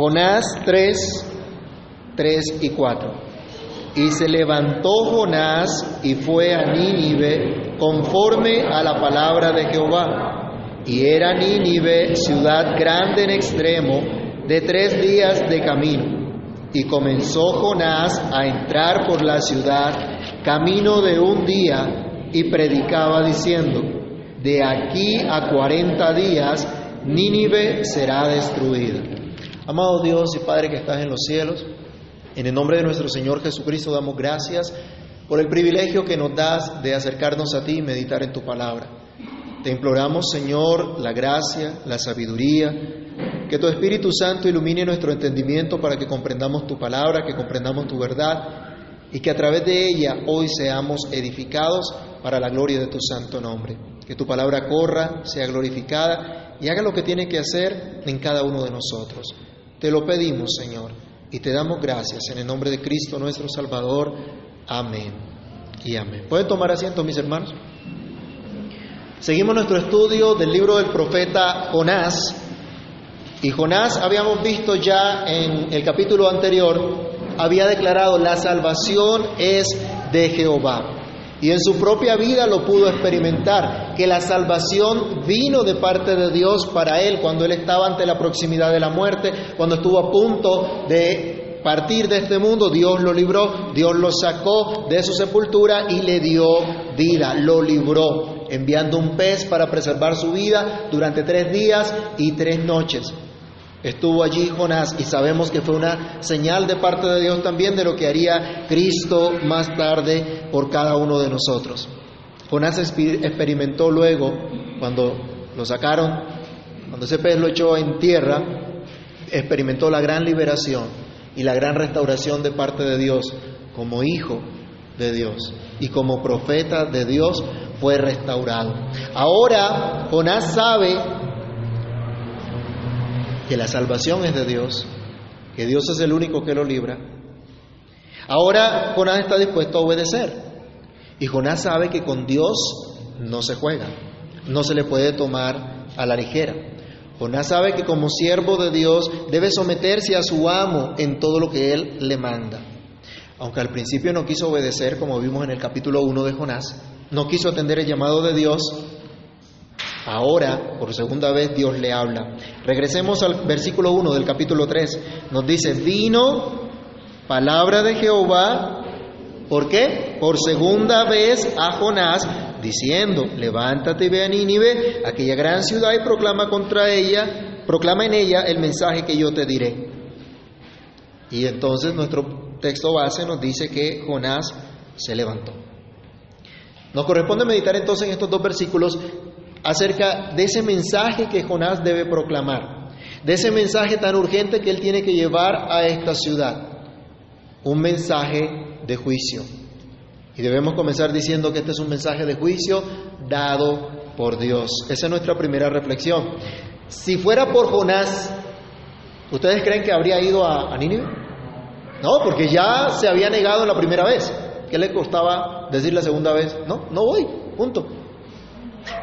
Jonás 3, 3 y 4. Y se levantó Jonás y fue a Nínive conforme a la palabra de Jehová. Y era Nínive ciudad grande en extremo, de tres días de camino. Y comenzó Jonás a entrar por la ciudad, camino de un día, y predicaba diciendo, de aquí a cuarenta días Nínive será destruida. Amado Dios y Padre que estás en los cielos, en el nombre de nuestro Señor Jesucristo damos gracias por el privilegio que nos das de acercarnos a ti y meditar en tu palabra. Te imploramos, Señor, la gracia, la sabiduría, que tu Espíritu Santo ilumine nuestro entendimiento para que comprendamos tu palabra, que comprendamos tu verdad y que a través de ella hoy seamos edificados para la gloria de tu santo nombre. Que tu palabra corra, sea glorificada y haga lo que tiene que hacer en cada uno de nosotros. Te lo pedimos, Señor, y te damos gracias en el nombre de Cristo nuestro Salvador. Amén y amén. ¿Pueden tomar asiento, mis hermanos? Seguimos nuestro estudio del libro del profeta Jonás. Y Jonás, habíamos visto ya en el capítulo anterior, había declarado, la salvación es de Jehová. Y en su propia vida lo pudo experimentar, que la salvación vino de parte de Dios para él cuando él estaba ante la proximidad de la muerte, cuando estuvo a punto de partir de este mundo, Dios lo libró, Dios lo sacó de su sepultura y le dio vida, lo libró, enviando un pez para preservar su vida durante tres días y tres noches. Estuvo allí Jonás y sabemos que fue una señal de parte de Dios también de lo que haría Cristo más tarde por cada uno de nosotros. Jonás experimentó luego, cuando lo sacaron, cuando ese pez lo echó en tierra, experimentó la gran liberación y la gran restauración de parte de Dios como hijo de Dios y como profeta de Dios fue restaurado. Ahora Jonás sabe que la salvación es de Dios, que Dios es el único que lo libra. Ahora Jonás está dispuesto a obedecer. Y Jonás sabe que con Dios no se juega, no se le puede tomar a la ligera. Jonás sabe que como siervo de Dios debe someterse a su amo en todo lo que él le manda. Aunque al principio no quiso obedecer, como vimos en el capítulo 1 de Jonás, no quiso atender el llamado de Dios, Ahora, por segunda vez, Dios le habla. Regresemos al versículo 1 del capítulo 3. Nos dice, vino palabra de Jehová, ¿por qué? Por segunda vez a Jonás, diciendo, levántate y ve a Nínive, aquella gran ciudad, y proclama contra ella, proclama en ella el mensaje que yo te diré. Y entonces nuestro texto base nos dice que Jonás se levantó. Nos corresponde meditar entonces en estos dos versículos acerca de ese mensaje que Jonás debe proclamar, de ese mensaje tan urgente que él tiene que llevar a esta ciudad, un mensaje de juicio. Y debemos comenzar diciendo que este es un mensaje de juicio dado por Dios. Esa es nuestra primera reflexión. Si fuera por Jonás, ¿ustedes creen que habría ido a, a Nínive? No, porque ya se había negado la primera vez. ¿Qué le costaba decir la segunda vez? No, no voy, punto.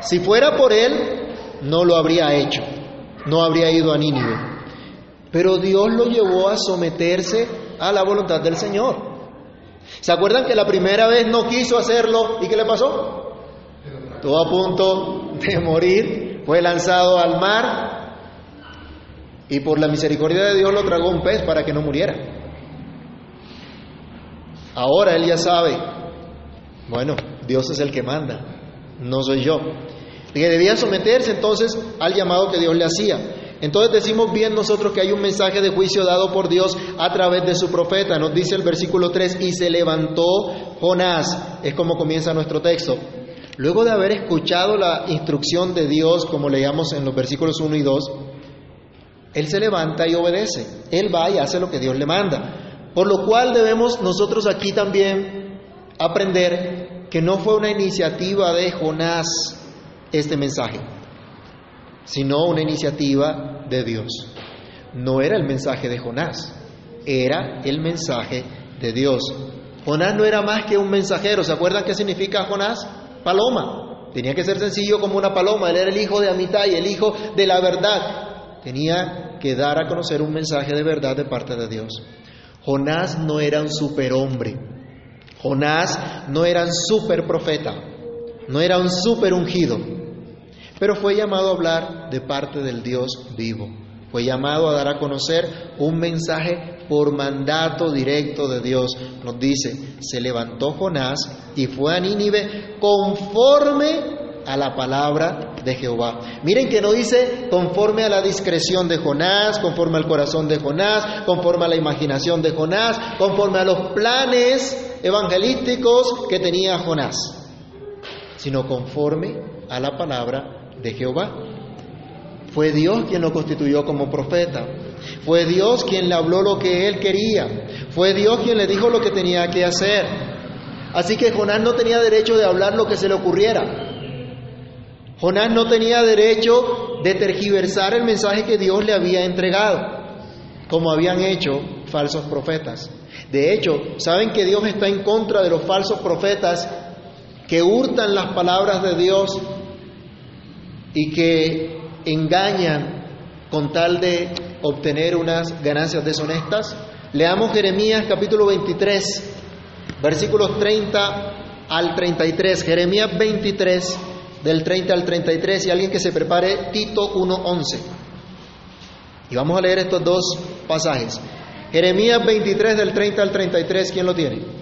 Si fuera por él, no lo habría hecho, no habría ido a Nínive. Pero Dios lo llevó a someterse a la voluntad del Señor. ¿Se acuerdan que la primera vez no quiso hacerlo y qué le pasó? Estuvo a punto de morir, fue lanzado al mar y por la misericordia de Dios lo tragó un pez para que no muriera. Ahora él ya sabe, bueno, Dios es el que manda, no soy yo. Que debía someterse entonces al llamado que Dios le hacía. Entonces decimos bien nosotros que hay un mensaje de juicio dado por Dios a través de su profeta. Nos dice el versículo 3, y se levantó Jonás. Es como comienza nuestro texto. Luego de haber escuchado la instrucción de Dios, como leíamos en los versículos 1 y 2, él se levanta y obedece. Él va y hace lo que Dios le manda. Por lo cual debemos nosotros aquí también aprender que no fue una iniciativa de Jonás este mensaje, sino una iniciativa de Dios. No era el mensaje de Jonás, era el mensaje de Dios. Jonás no era más que un mensajero. ¿Se acuerdan qué significa Jonás? Paloma. Tenía que ser sencillo como una paloma. Él era el hijo de Amitai, el hijo de la verdad. Tenía que dar a conocer un mensaje de verdad de parte de Dios. Jonás no era un superhombre. Jonás no era un super profeta. No era un super ungido. Pero fue llamado a hablar de parte del Dios vivo. Fue llamado a dar a conocer un mensaje por mandato directo de Dios. Nos dice, se levantó Jonás y fue a Nínive conforme a la palabra de Jehová. Miren que no dice conforme a la discreción de Jonás, conforme al corazón de Jonás, conforme a la imaginación de Jonás, conforme a los planes evangelísticos que tenía Jonás, sino conforme a la palabra de Jehová. Fue Dios quien lo constituyó como profeta. Fue Dios quien le habló lo que él quería. Fue Dios quien le dijo lo que tenía que hacer. Así que Jonás no tenía derecho de hablar lo que se le ocurriera. Jonás no tenía derecho de tergiversar el mensaje que Dios le había entregado, como habían hecho falsos profetas. De hecho, saben que Dios está en contra de los falsos profetas que hurtan las palabras de Dios y que engañan con tal de obtener unas ganancias deshonestas. Leamos Jeremías capítulo 23, versículos 30 al 33. Jeremías 23 del 30 al 33 y alguien que se prepare Tito 1.11. Y vamos a leer estos dos pasajes. Jeremías 23 del 30 al 33, ¿quién lo tiene?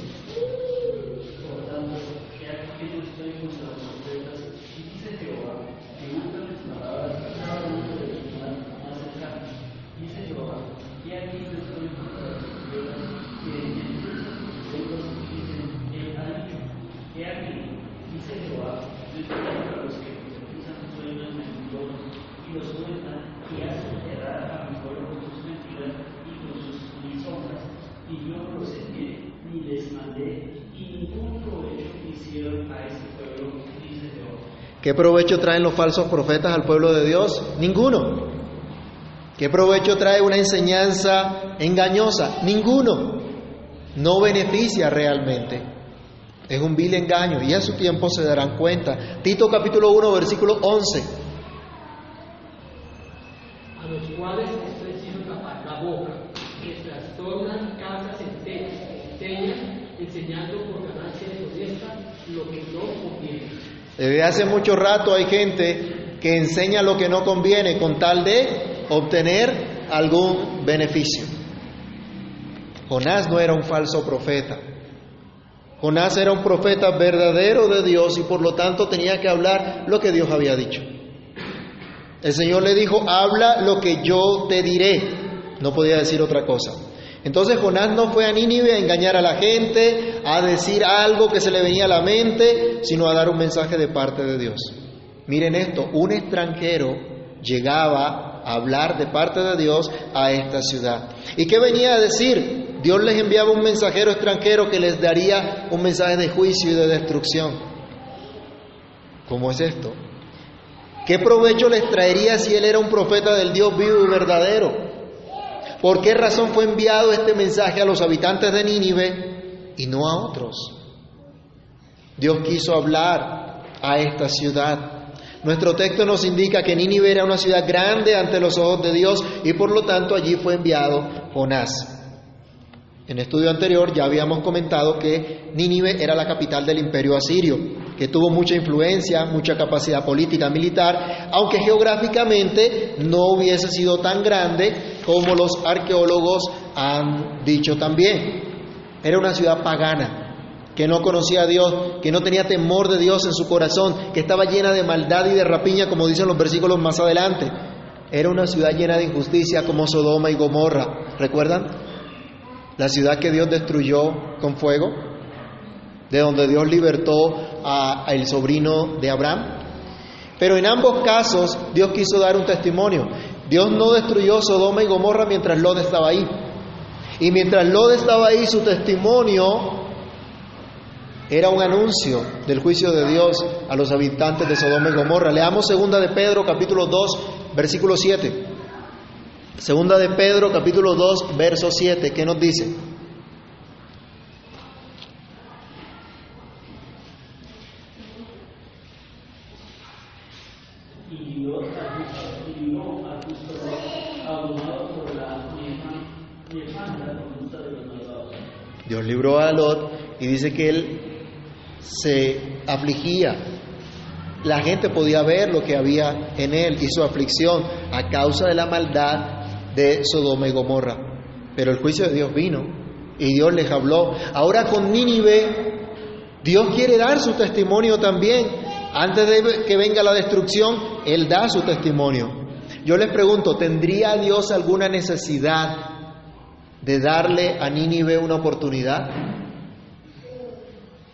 ¿Qué provecho traen los falsos profetas al pueblo de Dios? Ninguno. ¿Qué provecho trae una enseñanza engañosa? Ninguno. No beneficia realmente. Es un vil engaño y a su tiempo se darán cuenta. Tito capítulo 1, versículo 11. A los cuales es la, boca, que trastornan casas enteras, enseñando por ganancia deshonesta lo que no conviene desde hace mucho rato hay gente que enseña lo que no conviene con tal de obtener algún beneficio. Jonás no era un falso profeta. Jonás era un profeta verdadero de Dios y por lo tanto tenía que hablar lo que Dios había dicho. El Señor le dijo, habla lo que yo te diré. No podía decir otra cosa. Entonces Jonás no fue a Nínive a engañar a la gente, a decir algo que se le venía a la mente, sino a dar un mensaje de parte de Dios. Miren esto, un extranjero llegaba a hablar de parte de Dios a esta ciudad. ¿Y qué venía a decir? Dios les enviaba un mensajero extranjero que les daría un mensaje de juicio y de destrucción. ¿Cómo es esto? ¿Qué provecho les traería si él era un profeta del Dios vivo y verdadero? ¿Por qué razón fue enviado este mensaje a los habitantes de Nínive y no a otros? Dios quiso hablar a esta ciudad. Nuestro texto nos indica que Nínive era una ciudad grande ante los ojos de Dios y por lo tanto allí fue enviado Jonás. En estudio anterior ya habíamos comentado que Nínive era la capital del imperio asirio, que tuvo mucha influencia, mucha capacidad política, militar, aunque geográficamente no hubiese sido tan grande como los arqueólogos han dicho también. Era una ciudad pagana, que no conocía a Dios, que no tenía temor de Dios en su corazón, que estaba llena de maldad y de rapiña, como dicen los versículos más adelante. Era una ciudad llena de injusticia como Sodoma y Gomorra. ¿Recuerdan? La ciudad que Dios destruyó con fuego, de donde Dios libertó al sobrino de Abraham. Pero en ambos casos Dios quiso dar un testimonio. Dios no destruyó Sodoma y Gomorra mientras Lot estaba ahí. Y mientras Lot estaba ahí, su testimonio era un anuncio del juicio de Dios a los habitantes de Sodoma y Gomorra. Leamos segunda de Pedro capítulo 2, versículo 7. Segunda de Pedro, capítulo 2, verso 7, ¿qué nos dice? Dios libró a Lot y dice que él se afligía. La gente podía ver lo que había en él y su aflicción a causa de la maldad de Sodoma y Gomorra. Pero el juicio de Dios vino y Dios les habló. Ahora con Nínive, Dios quiere dar su testimonio también. Antes de que venga la destrucción, Él da su testimonio. Yo les pregunto, ¿tendría Dios alguna necesidad de darle a Nínive una oportunidad,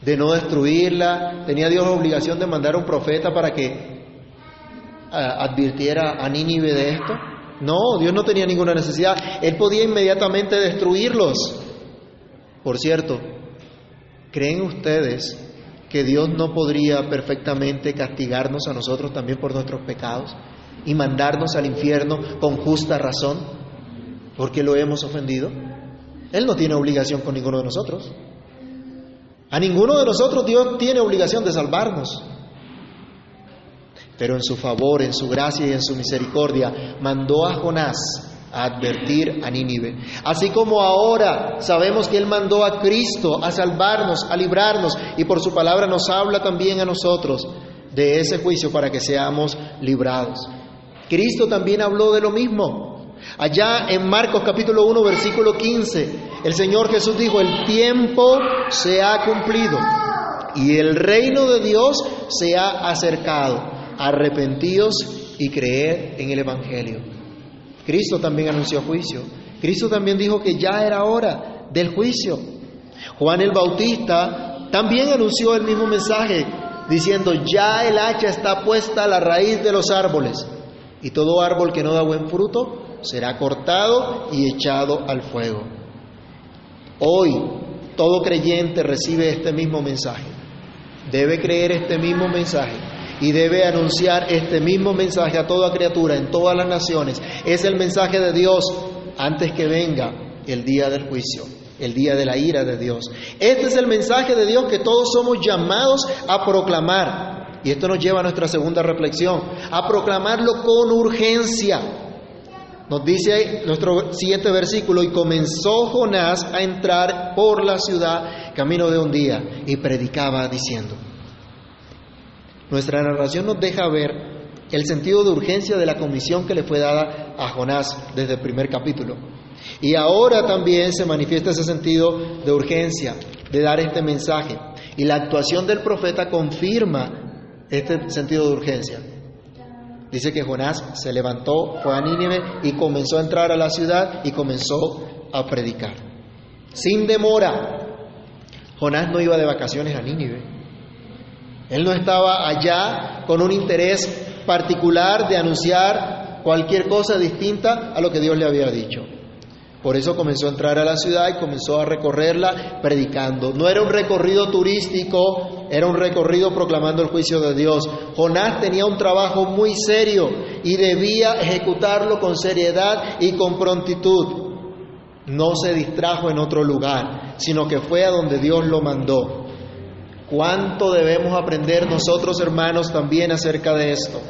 de no destruirla. Tenía Dios la obligación de mandar un profeta para que advirtiera a Nínive de esto. No, Dios no tenía ninguna necesidad. Él podía inmediatamente destruirlos. Por cierto, ¿creen ustedes que Dios no podría perfectamente castigarnos a nosotros también por nuestros pecados y mandarnos al infierno con justa razón? porque lo hemos ofendido. Él no tiene obligación con ninguno de nosotros. A ninguno de nosotros Dios tiene obligación de salvarnos. Pero en su favor, en su gracia y en su misericordia, mandó a Jonás a advertir a Nínive. Así como ahora sabemos que Él mandó a Cristo a salvarnos, a librarnos, y por su palabra nos habla también a nosotros de ese juicio para que seamos librados. Cristo también habló de lo mismo. Allá en Marcos capítulo 1, versículo 15, el Señor Jesús dijo, el tiempo se ha cumplido y el reino de Dios se ha acercado. Arrepentíos y creed en el Evangelio. Cristo también anunció juicio. Cristo también dijo que ya era hora del juicio. Juan el Bautista también anunció el mismo mensaje, diciendo, ya el hacha está puesta a la raíz de los árboles, y todo árbol que no da buen fruto será cortado y echado al fuego. Hoy todo creyente recibe este mismo mensaje, debe creer este mismo mensaje y debe anunciar este mismo mensaje a toda criatura en todas las naciones. Es el mensaje de Dios antes que venga el día del juicio, el día de la ira de Dios. Este es el mensaje de Dios que todos somos llamados a proclamar. Y esto nos lleva a nuestra segunda reflexión, a proclamarlo con urgencia nos dice nuestro siguiente versículo, y comenzó Jonás a entrar por la ciudad camino de un día y predicaba diciendo. Nuestra narración nos deja ver el sentido de urgencia de la comisión que le fue dada a Jonás desde el primer capítulo. Y ahora también se manifiesta ese sentido de urgencia, de dar este mensaje. Y la actuación del profeta confirma este sentido de urgencia. Dice que Jonás se levantó, fue a Nínive y comenzó a entrar a la ciudad y comenzó a predicar. Sin demora. Jonás no iba de vacaciones a Nínive. Él no estaba allá con un interés particular de anunciar cualquier cosa distinta a lo que Dios le había dicho. Por eso comenzó a entrar a la ciudad y comenzó a recorrerla predicando. No era un recorrido turístico, era un recorrido proclamando el juicio de Dios. Jonás tenía un trabajo muy serio y debía ejecutarlo con seriedad y con prontitud. No se distrajo en otro lugar, sino que fue a donde Dios lo mandó. ¿Cuánto debemos aprender nosotros hermanos también acerca de esto?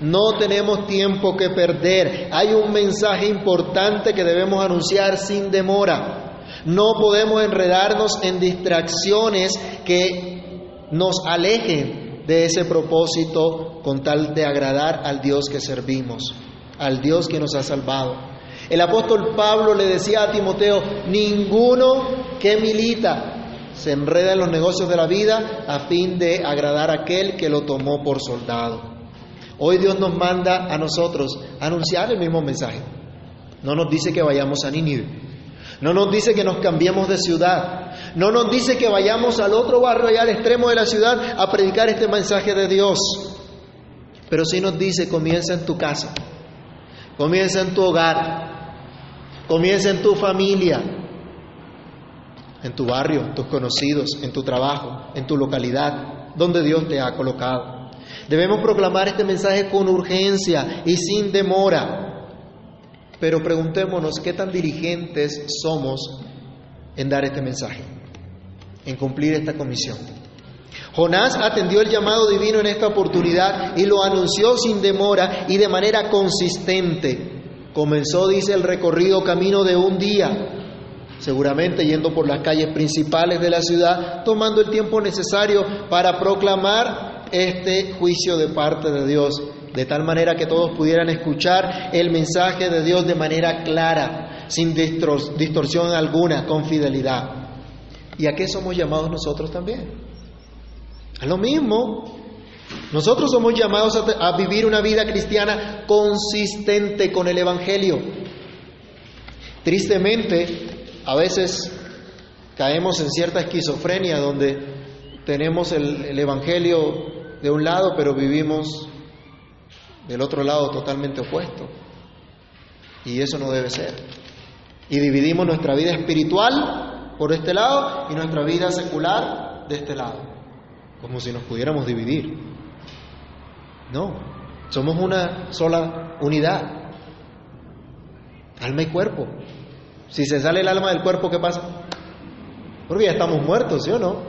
No tenemos tiempo que perder. Hay un mensaje importante que debemos anunciar sin demora. No podemos enredarnos en distracciones que nos alejen de ese propósito con tal de agradar al Dios que servimos, al Dios que nos ha salvado. El apóstol Pablo le decía a Timoteo, ninguno que milita se enreda en los negocios de la vida a fin de agradar a aquel que lo tomó por soldado. Hoy Dios nos manda a nosotros anunciar el mismo mensaje. No nos dice que vayamos a Nínive. No nos dice que nos cambiemos de ciudad. No nos dice que vayamos al otro barrio allá al extremo de la ciudad a predicar este mensaje de Dios. Pero sí nos dice, comienza en tu casa. Comienza en tu hogar. Comienza en tu familia. En tu barrio, en tus conocidos, en tu trabajo, en tu localidad, donde Dios te ha colocado. Debemos proclamar este mensaje con urgencia y sin demora. Pero preguntémonos qué tan dirigentes somos en dar este mensaje, en cumplir esta comisión. Jonás atendió el llamado divino en esta oportunidad y lo anunció sin demora y de manera consistente. Comenzó, dice, el recorrido camino de un día seguramente yendo por las calles principales de la ciudad, tomando el tiempo necesario para proclamar este juicio de parte de Dios, de tal manera que todos pudieran escuchar el mensaje de Dios de manera clara, sin distorsión alguna, con fidelidad. ¿Y a qué somos llamados nosotros también? A lo mismo. Nosotros somos llamados a, a vivir una vida cristiana consistente con el Evangelio. Tristemente, a veces caemos en cierta esquizofrenia donde tenemos el, Evangelio de un lado, pero vivimos del otro lado totalmente opuesto. Y eso no debe ser. Y dividimos nuestra vida espiritual por este lado y nuestra vida secular de este lado, como si nos pudiéramos dividir. No, somos una sola unidad, alma y cuerpo. Si se sale el alma del cuerpo, ¿qué pasa? Porque ya estamos muertos, ¿sí o no?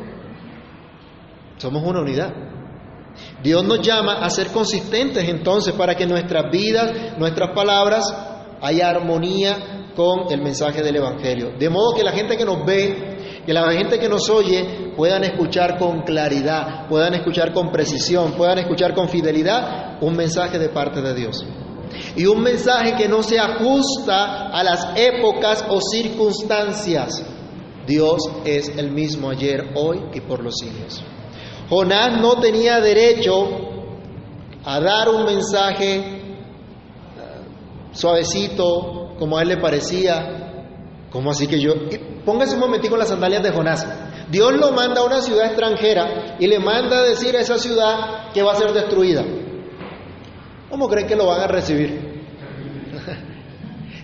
Somos una unidad. Dios nos llama a ser consistentes entonces para que nuestras vidas, nuestras palabras, haya armonía con el mensaje del Evangelio. De modo que la gente que nos ve, que la gente que nos oye, puedan escuchar con claridad, puedan escuchar con precisión, puedan escuchar con fidelidad un mensaje de parte de Dios. Y un mensaje que no se ajusta a las épocas o circunstancias. Dios es el mismo ayer, hoy y por los siglos. Jonás no tenía derecho a dar un mensaje eh, suavecito, como a él le parecía, como así que yo... Póngase un momentico las sandalias de Jonás. Dios lo manda a una ciudad extranjera y le manda a decir a esa ciudad que va a ser destruida. ¿Cómo creen que lo van a recibir?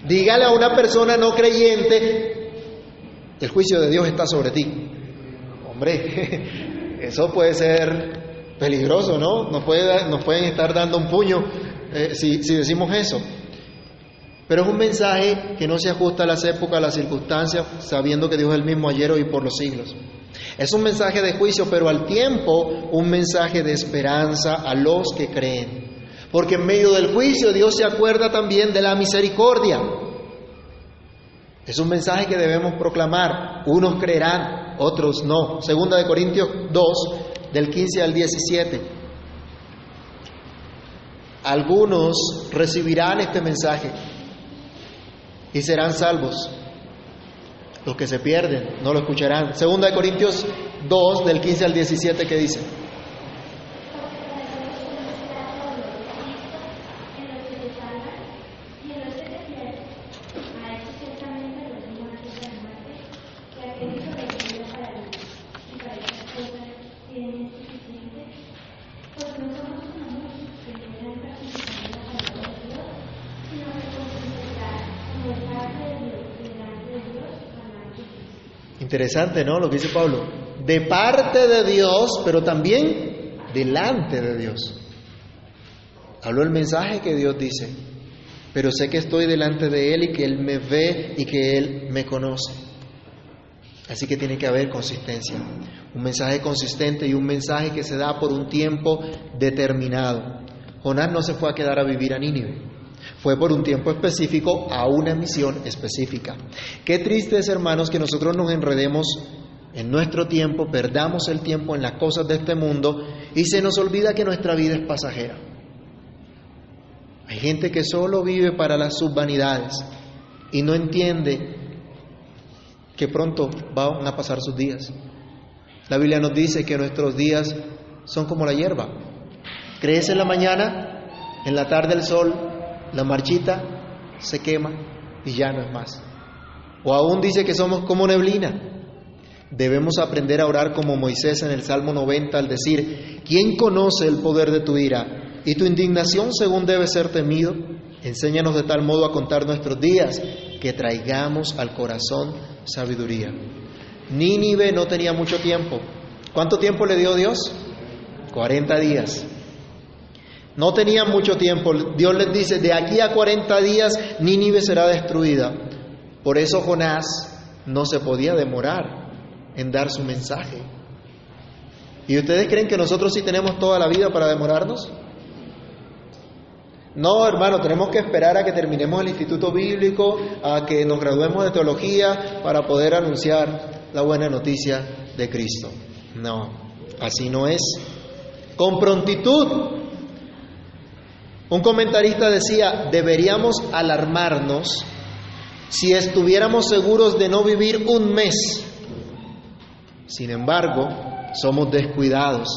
Dígale a una persona no creyente, el juicio de Dios está sobre ti. Hombre, eso puede ser peligroso, ¿no? Nos, puede, nos pueden estar dando un puño eh, si, decimos eso. Pero es un mensaje que no se ajusta a las épocas, a las circunstancias, sabiendo que Dios es el mismo ayer, hoy y por los siglos. Es un mensaje de juicio, pero al tiempo un mensaje de esperanza a los que creen. Porque en medio del juicio Dios se acuerda también de la misericordia. Es un mensaje que debemos proclamar. Unos creerán, otros no. Segunda de Corintios 2, del 15 al 17. Algunos recibirán este mensaje y serán salvos. Los que se pierden no lo escucharán. Segunda de Corintios 2, del 15 al 17, que dice. Interesante, ¿no? Lo que dice Pablo. De parte de Dios, pero también delante de Dios. Habló el mensaje que Dios dice, pero sé que estoy delante de Él y que Él me ve y que Él me conoce. Así que tiene que haber consistencia. Un mensaje consistente y un mensaje que se da por un tiempo determinado. Jonás no se fue a quedar a vivir a Nínive. Fue por un tiempo específico a una misión específica. Qué triste es, hermanos, que nosotros nos enredemos en nuestro tiempo, perdamos el tiempo en las cosas de este mundo y se nos olvida que nuestra vida es pasajera. Hay gente que solo vive para las subvanidades y no entiende que pronto van a pasar sus días. La Biblia nos dice que nuestros días son como la hierba. Crece en la mañana, en la tarde el sol, la marchita se quema y ya no es más. O aún dice que somos como neblina. Debemos aprender a orar como Moisés en el Salmo 90 al decir, ¿quién conoce el poder de tu ira y tu indignación según debe ser temido? Enséñanos de tal modo a contar nuestros días que traigamos al corazón sabiduría. Nínive no tenía mucho tiempo. ¿Cuánto tiempo le dio Dios? 40 días. No tenían mucho tiempo. Dios les dice, de aquí a 40 días Nínive será destruida. Por eso Jonás no se podía demorar en dar su mensaje. ¿Y ustedes creen que nosotros sí tenemos toda la vida para demorarnos? No, hermano, tenemos que esperar a que terminemos el instituto bíblico, a que nos graduemos de teología para poder anunciar la buena noticia de Cristo. No, así no es. Con prontitud. Un comentarista decía, deberíamos alarmarnos si estuviéramos seguros de no vivir un mes. Sin embargo, somos descuidados,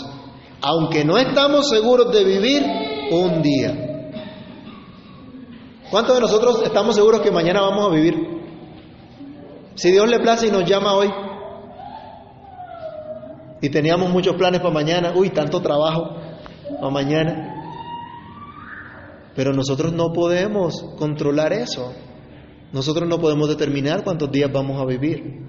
aunque no estamos seguros de vivir un día. ¿Cuántos de nosotros estamos seguros que mañana vamos a vivir? Si Dios le place y nos llama hoy, y teníamos muchos planes para mañana, uy, tanto trabajo para mañana, pero nosotros no podemos controlar eso. Nosotros no podemos determinar cuántos días vamos a vivir.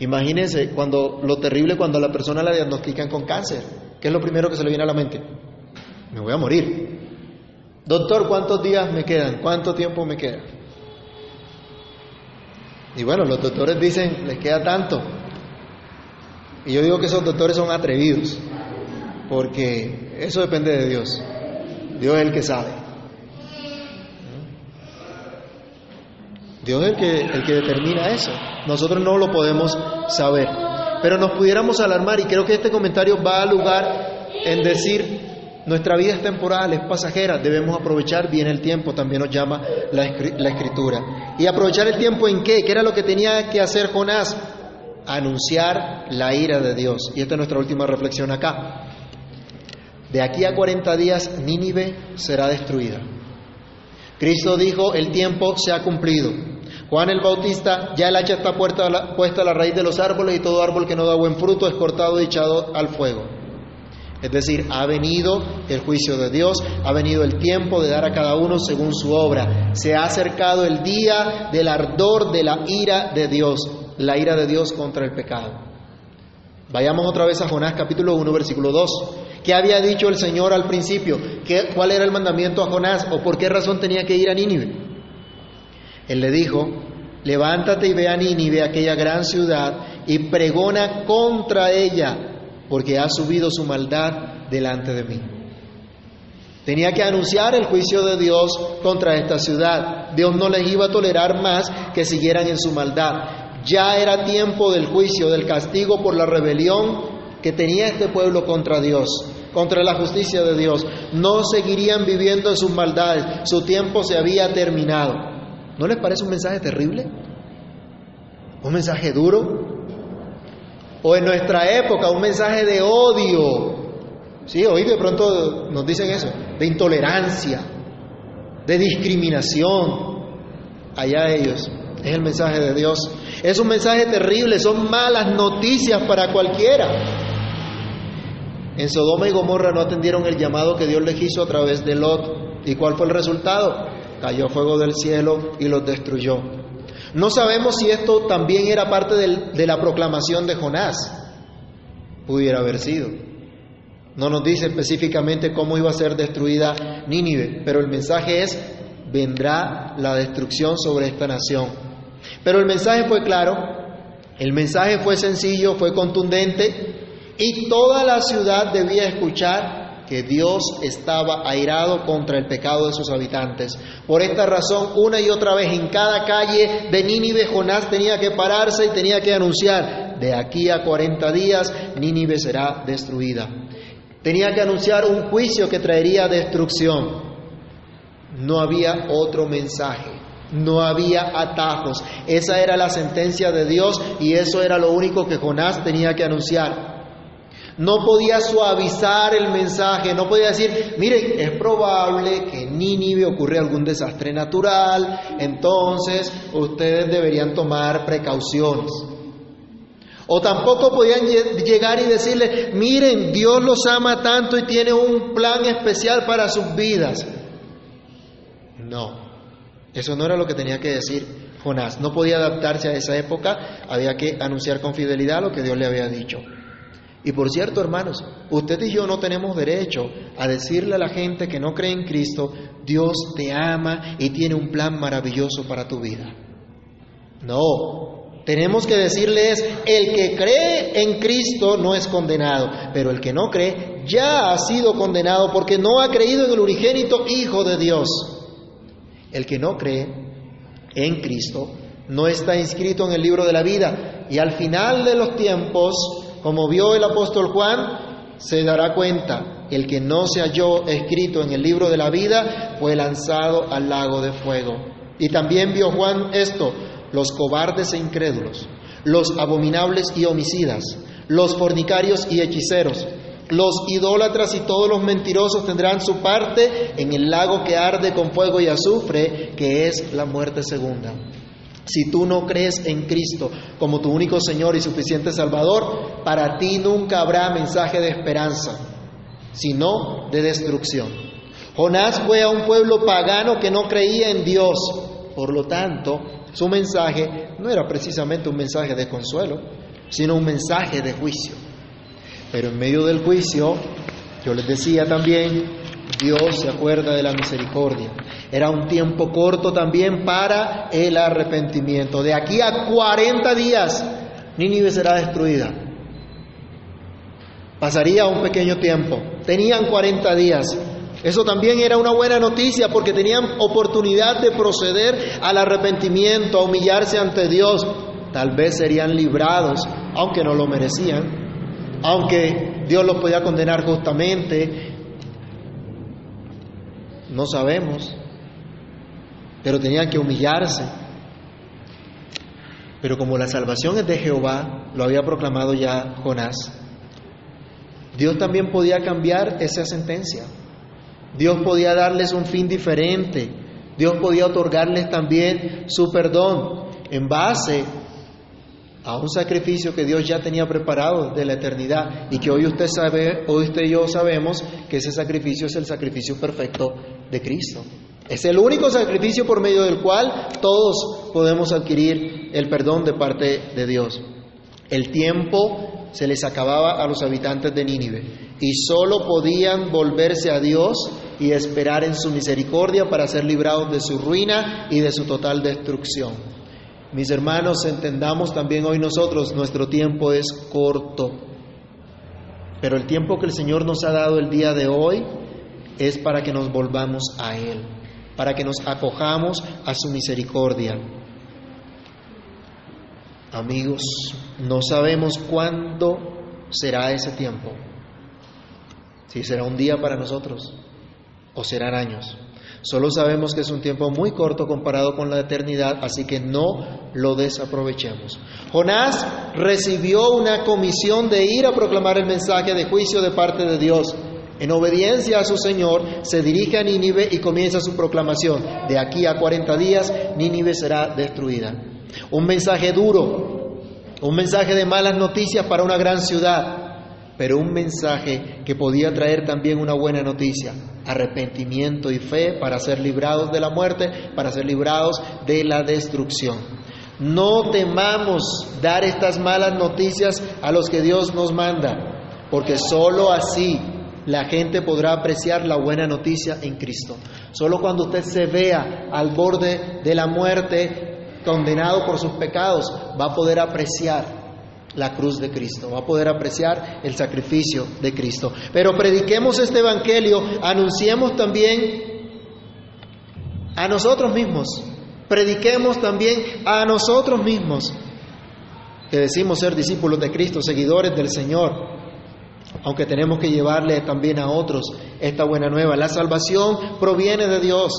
Imagínense cuando lo terrible cuando a la persona la diagnostican con cáncer. ¿Qué es lo primero que se le viene a la mente? Me voy a morir. Doctor, ¿cuántos días me quedan? ¿Cuánto tiempo me queda? Y bueno, los doctores dicen, les queda tanto. Y yo digo que esos doctores son atrevidos, porque eso depende de Dios. Dios es el que sabe. Dios es el que, el que determina eso. Nosotros no lo podemos saber. Pero nos pudiéramos alarmar y creo que este comentario va a lugar en decir, nuestra vida es temporal, es pasajera, debemos aprovechar bien el tiempo, también nos llama la, escritura. ¿Y aprovechar el tiempo en qué? ¿Qué era lo que tenía que hacer Jonás? Anunciar la ira de Dios. Y esta es nuestra última reflexión acá. De aquí a 40 días Nínive será destruida. Cristo dijo, el tiempo se ha cumplido. Juan el Bautista, ya el hacha está puesta a, la, puesta a la raíz de los árboles y todo árbol que no da buen fruto es cortado y echado al fuego. Es decir, ha venido el juicio de Dios, ha venido el tiempo de dar a cada uno según su obra. Se ha acercado el día del ardor de la ira de Dios, la ira de Dios contra el pecado. Vayamos otra vez a Jonás capítulo 1, versículo 2. ¿Qué había dicho el Señor al principio? ¿Qué, ¿Cuál era el mandamiento a Jonás o por qué razón tenía que ir a Nínive? Él le dijo, levántate y ve a Nínive, aquella gran ciudad, y pregona contra ella, porque ha subido su maldad delante de mí. Tenía que anunciar el juicio de Dios contra esta ciudad. Dios no les iba a tolerar más que siguieran en su maldad. Ya era tiempo del juicio, del castigo por la rebelión que tenía este pueblo contra Dios, contra la justicia de Dios. No seguirían viviendo en sus maldades. Su tiempo se había terminado. ¿No les parece un mensaje terrible? ¿Un mensaje duro? O en nuestra época, un mensaje de odio. Sí, hoy de pronto nos dicen eso, de intolerancia, de discriminación. Allá ellos. Es el mensaje de Dios. Es un mensaje terrible, son malas noticias para cualquiera. En Sodoma y Gomorra no atendieron el llamado que Dios les hizo a través de Lot. ¿Y cuál fue el resultado? Cayó fuego del cielo y los destruyó. No sabemos si esto también era parte de la proclamación de Jonás. Pudiera haber sido. No nos dice específicamente cómo iba a ser destruida Nínive, pero el mensaje es, vendrá la destrucción sobre esta nación. Pero el mensaje fue claro, el mensaje fue sencillo, fue contundente y toda la ciudad debía escuchar que Dios estaba airado contra el pecado de sus habitantes. Por esta razón, una y otra vez en cada calle de Nínive, Jonás tenía que pararse y tenía que anunciar, de aquí a 40 días, Nínive será destruida. Tenía que anunciar un juicio que traería destrucción. No había otro mensaje. No había atajos. Esa era la sentencia de Dios y eso era lo único que Jonás tenía que anunciar. No podía suavizar el mensaje, no podía decir, miren, es probable que en Nínive ocurra algún desastre natural, entonces ustedes deberían tomar precauciones. O tampoco podían llegar y decirle, miren, Dios los ama tanto y tiene un plan especial para sus vidas. No, eso no era lo que tenía que decir Jonás. No podía adaptarse a esa época, había que anunciar con fidelidad lo que Dios le había dicho. Y por cierto, hermanos, usted y yo no tenemos derecho a decirle a la gente que no cree en Cristo, Dios te ama y tiene un plan maravilloso para tu vida. No, tenemos que decirles, el que cree en Cristo no es condenado, pero el que no cree ya ha sido condenado porque no ha creído en el unigénito Hijo de Dios. El que no cree en Cristo no está inscrito en el libro de la vida y al final de los tiempos, como vio el apóstol Juan, se dará cuenta, el que no se halló escrito en el libro de la vida fue lanzado al lago de fuego. Y también vio Juan esto, los cobardes e incrédulos, los abominables y homicidas, los fornicarios y hechiceros, los idólatras y todos los mentirosos tendrán su parte en el lago que arde con fuego y azufre, que es la muerte segunda. Si tú no crees en Cristo como tu único Señor y suficiente Salvador, para ti nunca habrá mensaje de esperanza, sino de destrucción. Jonás fue a un pueblo pagano que no creía en Dios, por lo tanto, su mensaje no era precisamente un mensaje de consuelo, sino un mensaje de juicio. Pero en medio del juicio, yo les decía también, Dios se acuerda de la misericordia. Era un tiempo corto también para el arrepentimiento. De aquí a 40 días, Nínive será destruida. Pasaría un pequeño tiempo. Tenían 40 días. Eso también era una buena noticia porque tenían oportunidad de proceder al arrepentimiento, a humillarse ante Dios. Tal vez serían librados, aunque no lo merecían, aunque Dios los podía condenar justamente. No sabemos, pero tenían que humillarse. Pero como la salvación es de Jehová, lo había proclamado ya Jonás, Dios también podía cambiar esa sentencia. Dios podía darles un fin diferente. Dios podía otorgarles también su perdón en base a un sacrificio que Dios ya tenía preparado de la eternidad y que hoy usted sabe, hoy usted y yo sabemos que ese sacrificio es el sacrificio perfecto de Cristo. Es el único sacrificio por medio del cual todos podemos adquirir el perdón de parte de Dios. El tiempo se les acababa a los habitantes de Nínive y solo podían volverse a Dios y esperar en su misericordia para ser librados de su ruina y de su total destrucción. Mis hermanos, entendamos también hoy nosotros, nuestro tiempo es corto, pero el tiempo que el Señor nos ha dado el día de hoy es para que nos volvamos a Él, para que nos acojamos a su misericordia. Amigos, no sabemos cuándo será ese tiempo. Si será un día para nosotros o serán años. Solo sabemos que es un tiempo muy corto comparado con la eternidad, así que no lo desaprovechemos. Jonás recibió una comisión de ir a proclamar el mensaje de juicio de parte de Dios. En obediencia a su Señor, se dirige a Nínive y comienza su proclamación. De aquí a 40 días, Nínive será destruida. Un mensaje duro, un mensaje de malas noticias para una gran ciudad, pero un mensaje que podía traer también una buena noticia, arrepentimiento y fe para ser librados de la muerte, para ser librados de la destrucción. No temamos dar estas malas noticias a los que Dios nos manda, porque sólo así la gente podrá apreciar la buena noticia en Cristo. Solo cuando usted se vea al borde de la muerte, condenado por sus pecados, va a poder apreciar la cruz de Cristo, va a poder apreciar el sacrificio de Cristo. Pero prediquemos este Evangelio, anunciemos también a nosotros mismos, prediquemos también a nosotros mismos, que decimos ser discípulos de Cristo, seguidores del Señor, aunque tenemos que llevarle también a otros esta buena nueva. La salvación proviene de Dios.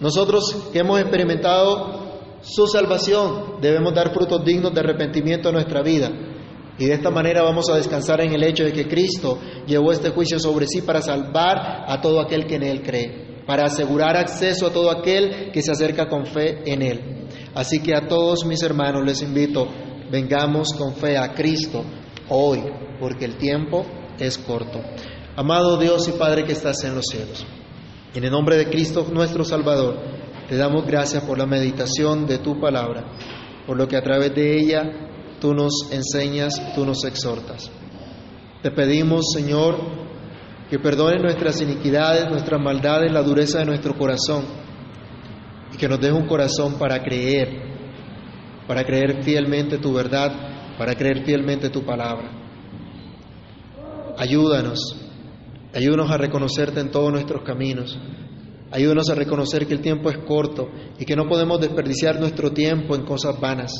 Nosotros que hemos experimentado su salvación, debemos dar frutos dignos de arrepentimiento a nuestra vida. Y de esta manera vamos a descansar en el hecho de que Cristo llevó este juicio sobre sí para salvar a todo aquel que en Él cree, para asegurar acceso a todo aquel que se acerca con fe en Él. Así que a todos mis hermanos les invito, vengamos con fe a Cristo hoy, porque el tiempo es corto. Amado Dios y Padre que estás en los cielos, en el nombre de Cristo nuestro Salvador, te damos gracias por la meditación de tu palabra, por lo que a través de ella tú nos enseñas, tú nos exhortas. Te pedimos, Señor, que perdone nuestras iniquidades, nuestras maldades, la dureza de nuestro corazón y que nos deje un corazón para creer para creer fielmente tu verdad, para creer fielmente tu palabra. Ayúdanos, ayúdanos a reconocerte en todos nuestros caminos. Ayúdanos a reconocer que el tiempo es corto y que no podemos desperdiciar nuestro tiempo en cosas vanas,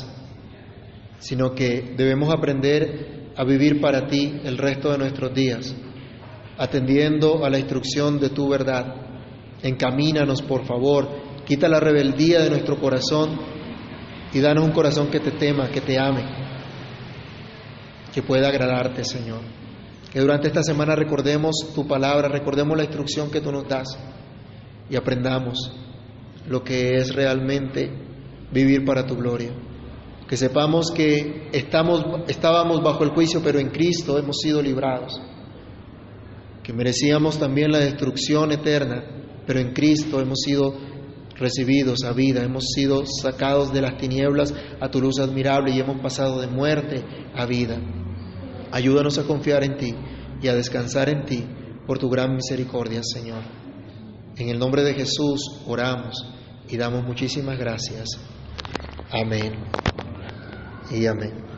sino que debemos aprender a vivir para ti el resto de nuestros días, atendiendo a la instrucción de tu verdad. Encamínanos, por favor, quita la rebeldía de nuestro corazón y danos un corazón que te tema, que te ame, que pueda agradarte, Señor. Que durante esta semana recordemos tu palabra, recordemos la instrucción que tú nos das y aprendamos lo que es realmente vivir para tu gloria. Que sepamos que estamos, estábamos bajo el juicio, pero en Cristo hemos sido librados. Que merecíamos también la destrucción eterna, pero en Cristo hemos sido recibidos a vida, hemos sido sacados de las tinieblas a tu luz admirable y hemos pasado de muerte a vida. Ayúdanos a confiar en ti y a descansar en ti por tu gran misericordia, Señor. En el nombre de Jesús oramos y damos muchísimas gracias. Amén y amén.